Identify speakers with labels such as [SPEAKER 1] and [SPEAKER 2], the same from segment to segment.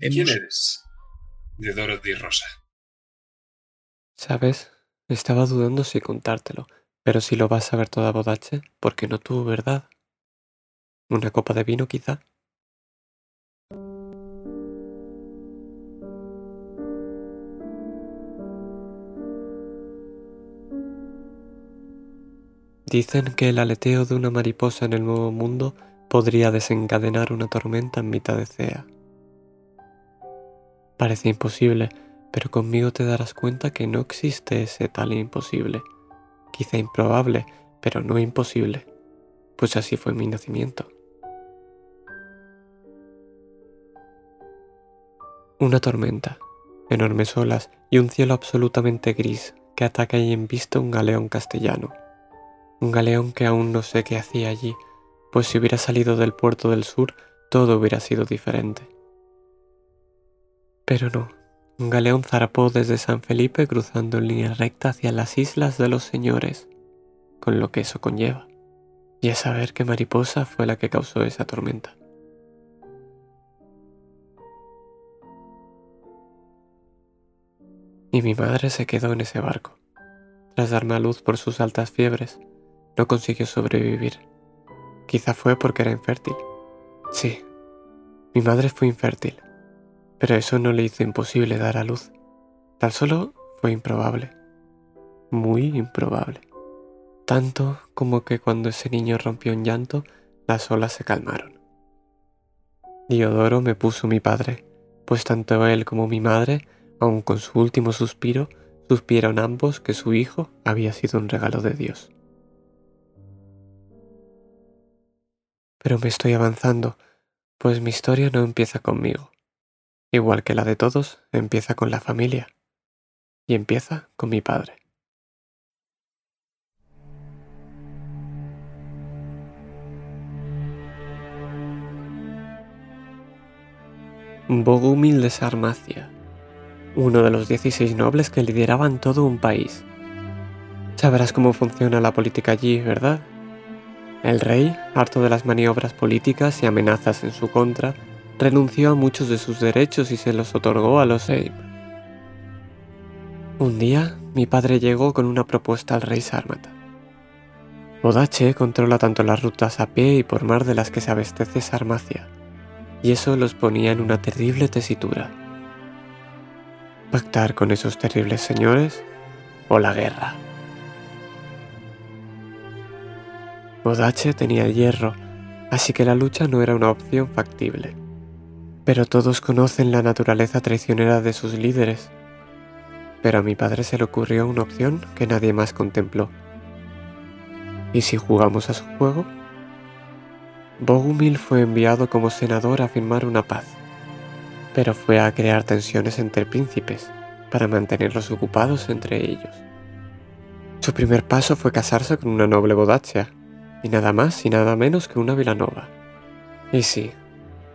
[SPEAKER 1] ¿Quién eres? De Dorothy Rosa.
[SPEAKER 2] ¿Sabes? Estaba dudando si contártelo, pero si lo vas a ver toda bodache, porque no tú, ¿verdad? ¿Una copa de vino, quizá? Dicen que el aleteo de una mariposa en el nuevo mundo podría desencadenar una tormenta en mitad de CEA. Parece imposible, pero conmigo te darás cuenta que no existe ese tal imposible. Quizá improbable, pero no imposible, pues así fue mi nacimiento. Una tormenta, enormes olas y un cielo absolutamente gris que ataca y en vista un galeón castellano un galeón que aún no sé qué hacía allí, pues si hubiera salido del puerto del sur, todo hubiera sido diferente. Pero no, un galeón zarpó desde San Felipe cruzando en línea recta hacia las islas de los señores, con lo que eso conlleva, y es saber que Mariposa fue la que causó esa tormenta. Y mi madre se quedó en ese barco, tras darme a luz por sus altas fiebres, no consiguió sobrevivir. Quizá fue porque era infértil. Sí, mi madre fue infértil, pero eso no le hizo imposible dar a luz. Tan solo fue improbable. Muy improbable. Tanto como que cuando ese niño rompió en llanto, las olas se calmaron. Diodoro me puso mi padre, pues tanto él como mi madre, aun con su último suspiro, suspieron ambos que su hijo había sido un regalo de Dios. pero me estoy avanzando, pues mi historia no empieza conmigo. Igual que la de todos, empieza con la familia. Y empieza con mi padre. Bogumil de Sarmacia, uno de los 16 nobles que lideraban todo un país. Sabrás cómo funciona la política allí, ¿verdad? El rey, harto de las maniobras políticas y amenazas en su contra, renunció a muchos de sus derechos y se los otorgó a los Seim. Un día, mi padre llegó con una propuesta al rey Sarmata. Odache controla tanto las rutas a pie y por mar de las que se abastece Sarmacia, y eso los ponía en una terrible tesitura. ¿Pactar con esos terribles señores o la guerra? Bodache tenía hierro, así que la lucha no era una opción factible. Pero todos conocen la naturaleza traicionera de sus líderes. Pero a mi padre se le ocurrió una opción que nadie más contempló. ¿Y si jugamos a su juego? Bogumil fue enviado como senador a firmar una paz, pero fue a crear tensiones entre príncipes para mantenerlos ocupados entre ellos. Su primer paso fue casarse con una noble bodachea, y nada más y nada menos que una Vilanova. Y sí,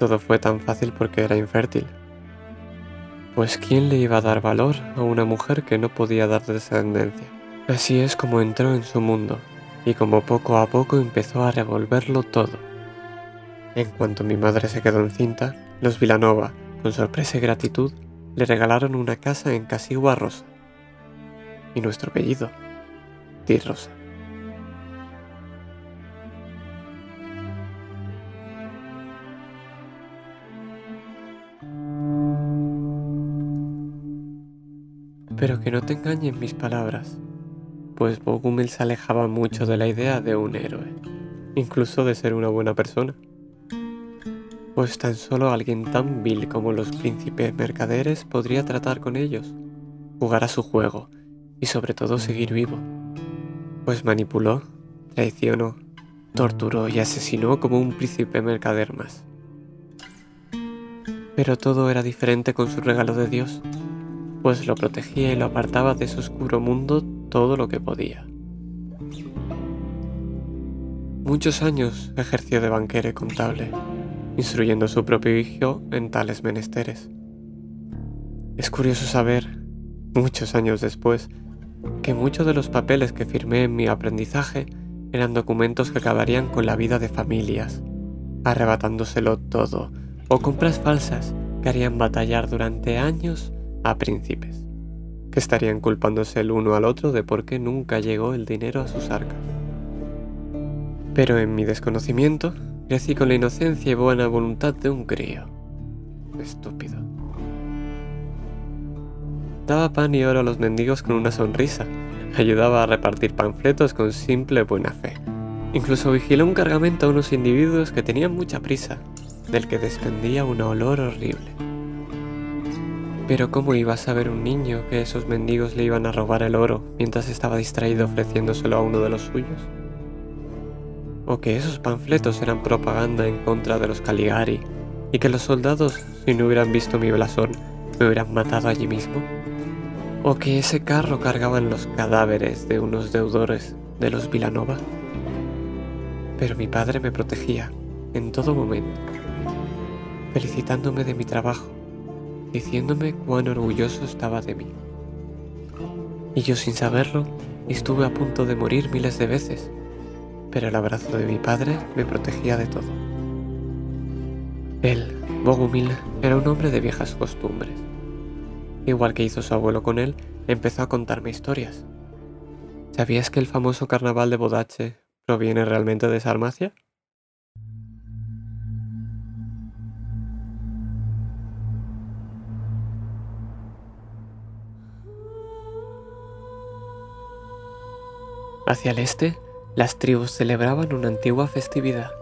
[SPEAKER 2] todo fue tan fácil porque era infértil. Pues ¿quién le iba a dar valor a una mujer que no podía dar descendencia? Así es como entró en su mundo, y como poco a poco empezó a revolverlo todo. En cuanto mi madre se quedó encinta, los Vilanova, con sorpresa y gratitud, le regalaron una casa en Casigua Rosa. Y nuestro apellido, Di Rosa. Pero que no te engañen mis palabras, pues Bogumil se alejaba mucho de la idea de un héroe, incluso de ser una buena persona. Pues tan solo alguien tan vil como los príncipes mercaderes podría tratar con ellos, jugar a su juego y sobre todo seguir vivo. Pues manipuló, traicionó, torturó y asesinó como un príncipe mercader más. Pero todo era diferente con su regalo de Dios pues lo protegía y lo apartaba de su oscuro mundo todo lo que podía. Muchos años ejerció de banquero y contable, instruyendo su propio hijo en tales menesteres. Es curioso saber, muchos años después, que muchos de los papeles que firmé en mi aprendizaje eran documentos que acabarían con la vida de familias, arrebatándoselo todo, o compras falsas que harían batallar durante años a príncipes, que estarían culpándose el uno al otro de por qué nunca llegó el dinero a sus arcas. Pero en mi desconocimiento, crecí con la inocencia y buena voluntad de un crío. Estúpido. Daba pan y oro a los mendigos con una sonrisa. Ayudaba a repartir panfletos con simple buena fe. Incluso vigiló un cargamento a unos individuos que tenían mucha prisa, del que desprendía un olor horrible. Pero ¿cómo iba a saber un niño que esos mendigos le iban a robar el oro mientras estaba distraído ofreciéndoselo a uno de los suyos? ¿O que esos panfletos eran propaganda en contra de los Caligari y que los soldados, si no hubieran visto mi blasón, me hubieran matado allí mismo? ¿O que ese carro cargaban los cadáveres de unos deudores de los Vilanova? Pero mi padre me protegía en todo momento, felicitándome de mi trabajo, diciéndome cuán orgulloso estaba de mí. Y yo sin saberlo, estuve a punto de morir miles de veces, pero el abrazo de mi padre me protegía de todo. Él, Bogumil, era un hombre de viejas costumbres. Igual que hizo su abuelo con él, empezó a contarme historias. ¿Sabías que el famoso carnaval de Bodache ¿Proviene realmente de Sarmacia? Hacia el este, las tribus celebraban una antigua festividad.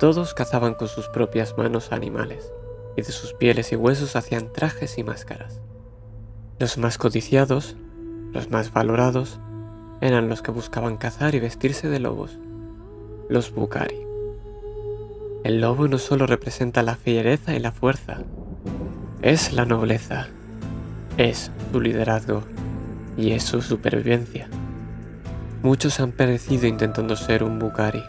[SPEAKER 2] Todos cazaban con sus propias manos animales, y de sus pieles y huesos hacían trajes y máscaras. Los más codiciados, los más valorados, eran los que buscaban cazar y vestirse de lobos, los Bukari. El lobo no solo representa la fiereza y la fuerza, es la nobleza, es su liderazgo y es su supervivencia. Muchos han perecido intentando ser un Bukari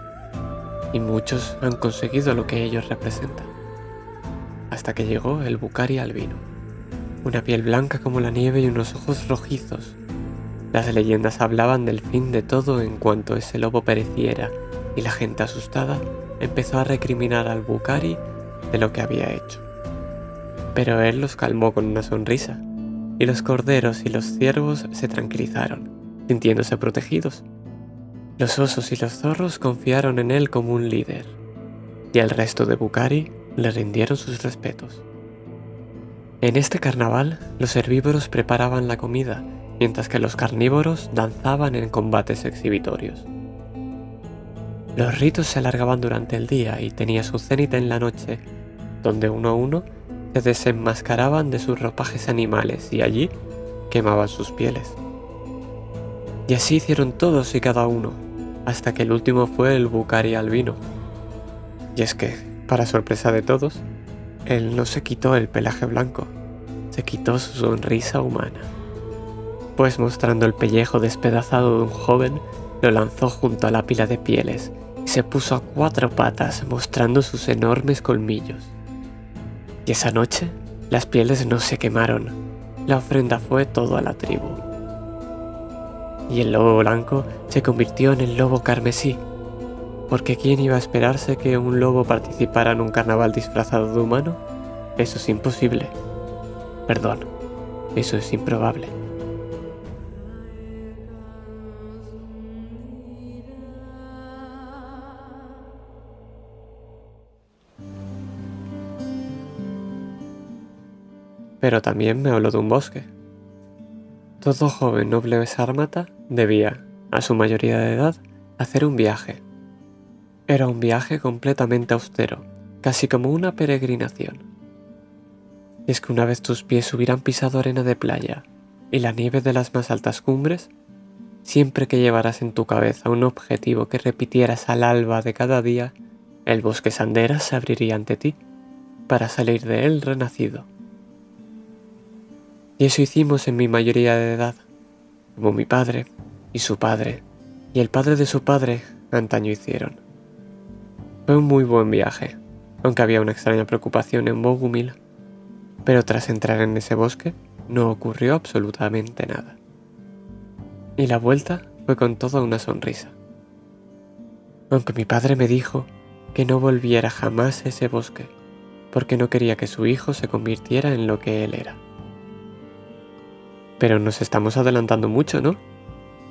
[SPEAKER 2] y muchos han conseguido lo que ellos representan. Hasta que llegó el Bukari albino, una piel blanca como la nieve y unos ojos rojizos las leyendas hablaban del fin de todo en cuanto ese lobo pereciera y la gente asustada empezó a recriminar al Bukari de lo que había hecho. Pero él los calmó con una sonrisa y los corderos y los ciervos se tranquilizaron, sintiéndose protegidos. Los osos y los zorros confiaron en él como un líder y el resto de Bukari le rindieron sus respetos. En este carnaval, los herbívoros preparaban la comida mientras que los carnívoros danzaban en combates exhibitorios. Los ritos se alargaban durante el día y tenía su cenita en la noche, donde uno a uno se desenmascaraban de sus ropajes animales y allí quemaban sus pieles. Y así hicieron todos y cada uno, hasta que el último fue el Bucari albino. Y es que, para sorpresa de todos, él no se quitó el pelaje blanco, se quitó su sonrisa humana pues mostrando el pellejo despedazado de un joven, lo lanzó junto a la pila de pieles y se puso a cuatro patas mostrando sus enormes colmillos. Y esa noche, las pieles no se quemaron, la ofrenda fue todo a la tribu. Y el lobo blanco se convirtió en el lobo carmesí, porque ¿quién iba a esperarse que un lobo participara en un carnaval disfrazado de humano? Eso es imposible. Perdón, eso es improbable. pero también me habló de un bosque. Todo joven noble sármata debía, a su mayoría de edad, hacer un viaje. Era un viaje completamente austero, casi como una peregrinación. Y es que una vez tus pies hubieran pisado arena de playa y la nieve de las más altas cumbres, siempre que llevaras en tu cabeza un objetivo que repitieras al alba de cada día, el bosque Sandera se abriría ante ti para salir de él renacido. Y eso hicimos en mi mayoría de edad, como mi padre y su padre y el padre de su padre antaño hicieron. Fue un muy buen viaje, aunque había una extraña preocupación en Bogumil, pero tras entrar en ese bosque no ocurrió absolutamente nada. Y la vuelta fue con toda una sonrisa. Aunque mi padre me dijo que no volviera jamás a ese bosque, porque no quería que su hijo se convirtiera en lo que él era. Pero nos estamos adelantando mucho, ¿no?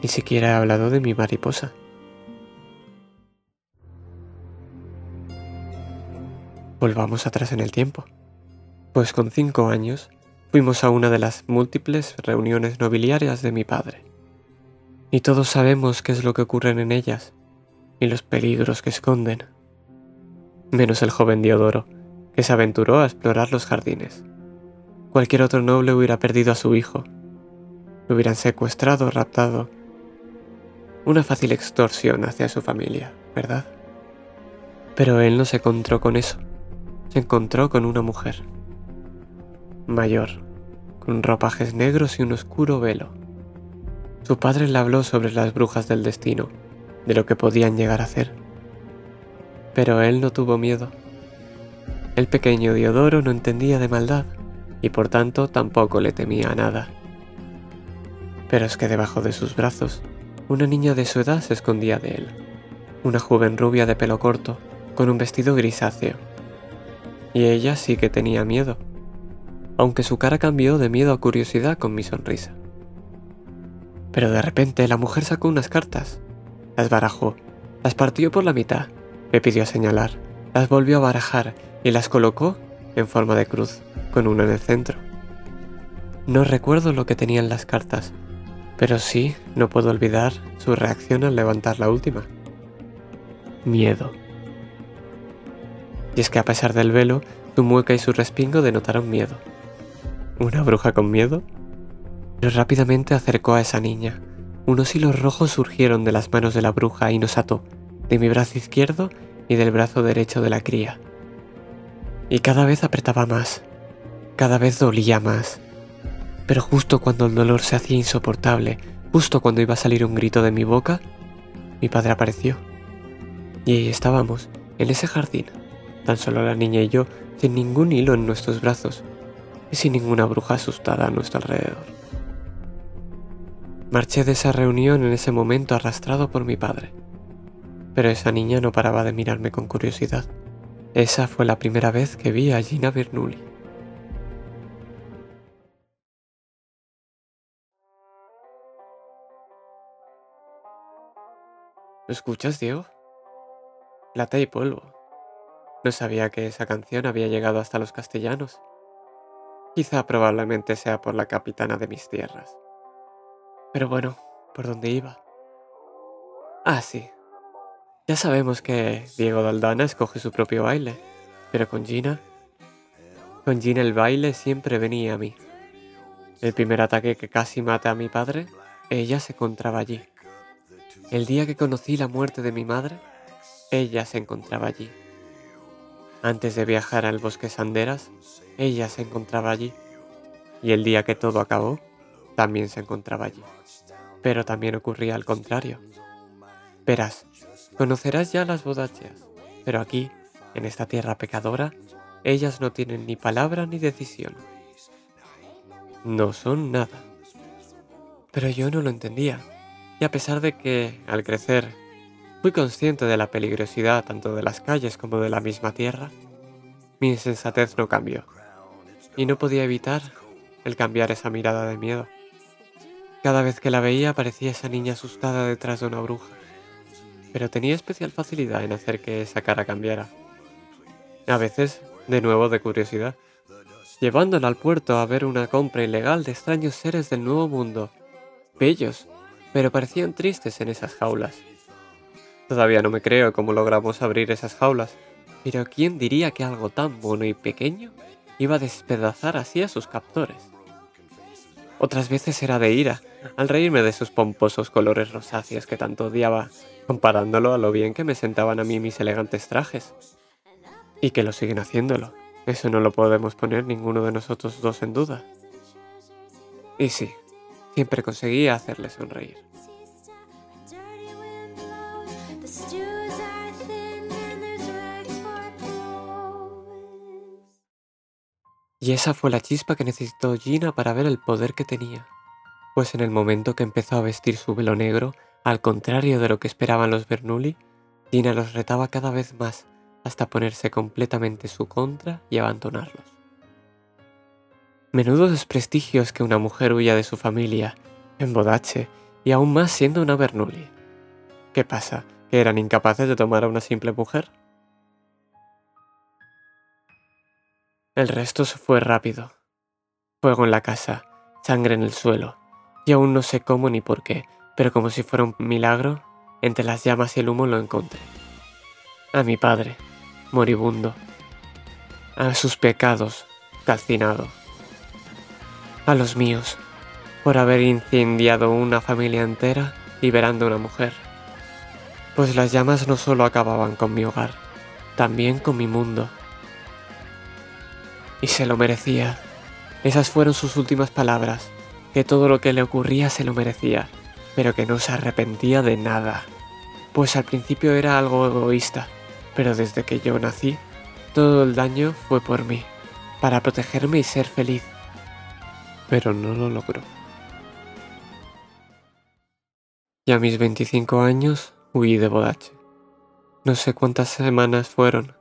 [SPEAKER 2] Ni siquiera he hablado de mi mariposa. Volvamos atrás en el tiempo. Pues con cinco años fuimos a una de las múltiples reuniones nobiliarias de mi padre. Y todos sabemos qué es lo que ocurre en ellas y los peligros que esconden. Menos el joven Diodoro, que se aventuró a explorar los jardines. Cualquier otro noble hubiera perdido a su hijo. Hubieran secuestrado o raptado. Una fácil extorsión hacia su familia, ¿verdad? Pero él no se encontró con eso. Se encontró con una mujer. Mayor, con ropajes negros y un oscuro velo. Su padre le habló sobre las brujas del destino, de lo que podían llegar a hacer. Pero él no tuvo miedo. El pequeño Diodoro no entendía de maldad y por tanto tampoco le temía a nada. Pero es que debajo de sus brazos, una niña de su edad se escondía de él. Una joven rubia de pelo corto, con un vestido grisáceo. Y ella sí que tenía miedo, aunque su cara cambió de miedo a curiosidad con mi sonrisa. Pero de repente la mujer sacó unas cartas, las barajó, las partió por la mitad, me pidió señalar, las volvió a barajar y las colocó en forma de cruz, con una en el centro. No recuerdo lo que tenían las cartas, pero sí no puedo olvidar su reacción al levantar la última. Miedo. Y es que a pesar del velo, su mueca y su respingo denotaron miedo. ¿Una bruja con miedo? Pero rápidamente acercó a esa niña. Unos hilos rojos surgieron de las manos de la bruja y nos ató, de mi brazo izquierdo y del brazo derecho de la cría. Y cada vez apretaba más, cada vez dolía más. Pero justo cuando el dolor se hacía insoportable, justo cuando iba a salir un grito de mi boca, mi padre apareció. Y ahí estábamos, en ese jardín, tan solo la niña y yo, sin ningún hilo en nuestros brazos y sin ninguna bruja asustada a nuestro alrededor. Marché de esa reunión en ese momento arrastrado por mi padre, pero esa niña no paraba de mirarme con curiosidad. Esa fue la primera vez que vi a Gina Bernoulli. ¿Lo escuchas, Diego? Plata y polvo. No sabía que esa canción había llegado hasta los castellanos. Quizá probablemente sea por la capitana de mis tierras. Pero bueno, ¿por dónde iba? Ah, sí, ya sabemos que Diego Daldana escoge su propio baile, pero con Gina... Con Gina el baile siempre venía a mí. El primer ataque que casi mata a mi padre, ella se encontraba allí. El día que conocí la muerte de mi madre, ella se encontraba allí. Antes de viajar al bosque Sanderas, ella se encontraba allí. Y el día que todo acabó, también se encontraba allí. Pero también ocurría al contrario. Verás, Conocerás ya las bodachas, pero aquí, en esta tierra pecadora, ellas no tienen ni palabra ni decisión. No son nada. Pero yo no lo entendía, y a pesar de que, al crecer, fui consciente de la peligrosidad tanto de las calles como de la misma tierra, mi insensatez no cambió, y no podía evitar el cambiar esa mirada de miedo. Cada vez que la veía parecía esa niña asustada detrás de una bruja pero tenía especial facilidad en hacer que esa cara cambiara. A veces, de nuevo de curiosidad, llevándola al puerto a ver una compra ilegal de extraños seres del nuevo mundo, bellos, pero parecían tristes en esas jaulas. Todavía no me creo cómo logramos abrir esas jaulas, pero ¿quién diría que algo tan bueno y pequeño iba a despedazar así a sus captores? Otras veces era de ira, al reírme de sus pomposos colores rosáceos que tanto odiaba comparándolo a lo bien que me sentaban a mí mis elegantes trajes. Y que lo siguen haciéndolo. Eso no lo podemos poner ninguno de nosotros dos en duda. Y sí, siempre conseguía hacerle sonreír. Y esa fue la chispa que necesitó Gina para ver el poder que tenía. Pues en el momento que empezó a vestir su velo negro, al contrario de lo que esperaban los Bernoulli, Gina los retaba cada vez más, hasta ponerse completamente su contra y abandonarlos. Menudo desprestigio es que una mujer huya de su familia, en bodache, y aún más siendo una Bernoulli. ¿Qué pasa? ¿Que eran incapaces de tomar a una simple mujer? El resto se fue rápido. Fuego en la casa, sangre en el suelo, y aún no sé cómo ni por qué, pero como si fuera un milagro, entre las llamas y el humo lo encontré. A mi padre, moribundo. A sus pecados, calcinado. A los míos, por haber incendiado una familia entera liberando a una mujer. Pues las llamas no solo acababan con mi hogar, también con mi mundo. Y se lo merecía. Esas fueron sus últimas palabras, que todo lo que le ocurría se lo merecía, pero que no se arrepentía de nada. Pues al principio era algo egoísta, pero desde que yo nací, todo el daño fue por mí, para protegerme y ser feliz. Pero no lo logró. Y a mis 25 años huí de Bodache. No sé cuántas semanas fueron,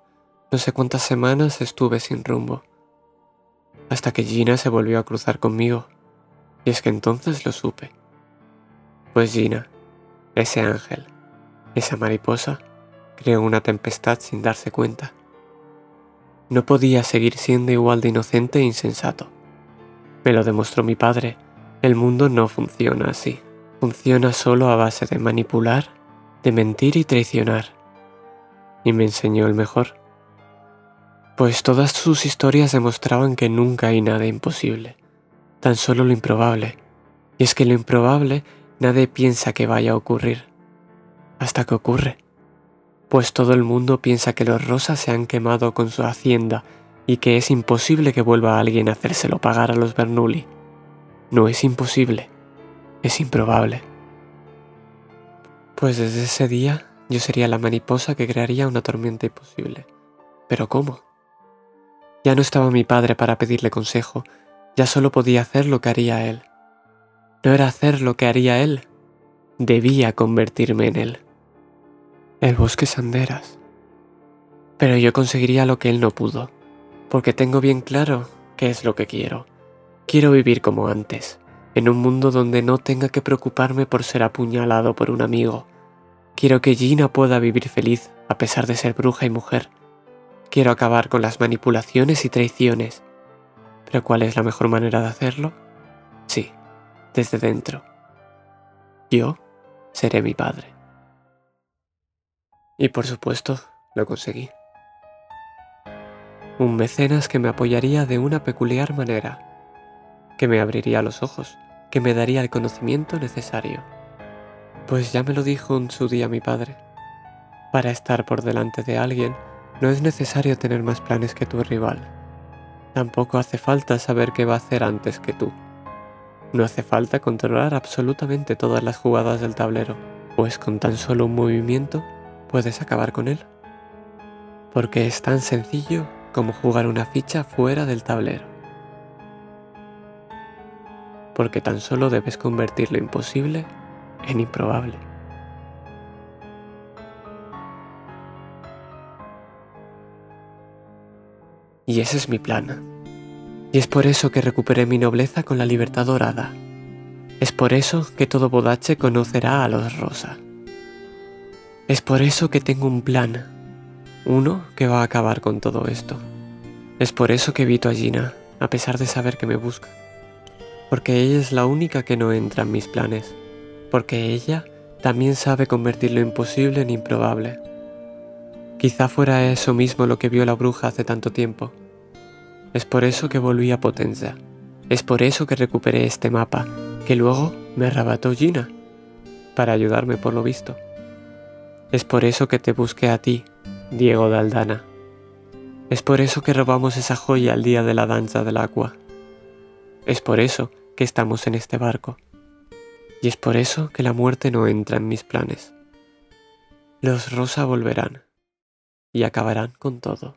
[SPEAKER 2] no sé cuántas semanas estuve sin rumbo. Hasta que Gina se volvió a cruzar conmigo, y es que entonces lo supe. Pues Gina, ese ángel, esa mariposa, creó una tempestad sin darse cuenta. No podía seguir siendo igual de inocente e insensato. Me lo demostró mi padre, el mundo no funciona así. Funciona solo a base de manipular, de mentir y traicionar. Y me enseñó el mejor. Pues todas sus historias demostraban que nunca hay nada imposible, tan solo lo improbable. Y es que lo improbable nadie piensa que vaya a ocurrir, hasta que ocurre pues todo el mundo piensa que los rosas se han quemado con su hacienda y que es imposible que vuelva alguien a hacérselo pagar a los Bernoulli. No es imposible, es improbable. Pues desde ese día yo sería la mariposa que crearía una tormenta imposible. ¿Pero cómo? Ya no estaba mi padre para pedirle consejo, ya solo podía hacer lo que haría él. No era hacer lo que haría él, debía convertirme en él el bosque Sanderas. Pero yo conseguiría lo que él no pudo, porque tengo bien claro qué es lo que quiero. Quiero vivir como antes, en un mundo donde no tenga que preocuparme por ser apuñalado por un amigo. Quiero que Gina pueda vivir feliz a pesar de ser bruja y mujer. Quiero acabar con las manipulaciones y traiciones. ¿Pero cuál es la mejor manera de hacerlo? Sí, desde dentro. Yo seré mi padre. Y por supuesto, lo conseguí. Un mecenas que me apoyaría de una peculiar manera, que me abriría los ojos, que me daría el conocimiento necesario. Pues ya me lo dijo en su día mi padre. Para estar por delante de alguien, no es necesario tener más planes que tu rival. Tampoco hace falta saber qué va a hacer antes que tú. No hace falta controlar absolutamente todas las jugadas del tablero, pues con tan solo un movimiento puedes acabar con él. Porque es tan sencillo como jugar una ficha fuera del tablero. Porque tan solo debes convertir lo imposible en improbable. Y ese es mi plan. Y es por eso que recuperé mi nobleza con la libertad dorada. Es por eso que todo bodache conocerá a los Rosa. Es por eso que tengo un plan. Uno que va a acabar con todo esto. Es por eso que evito a Gina, a pesar de saber que me busca. Porque ella es la única que no entra en mis planes. Porque ella también sabe convertir lo imposible en improbable. Quizá fuera eso mismo lo que vio la bruja hace tanto tiempo. Es por eso que volví a Potenza. Es por eso que recuperé este mapa, que luego me arrebató Gina, para ayudarme por lo visto. Es por eso que te busqué a ti, Diego de Aldana. Es por eso que robamos esa joya el día de la danza del agua. Es por eso que estamos en este barco. Y es por eso que la muerte no entra en mis planes. Los Rosa volverán y acabarán con todo.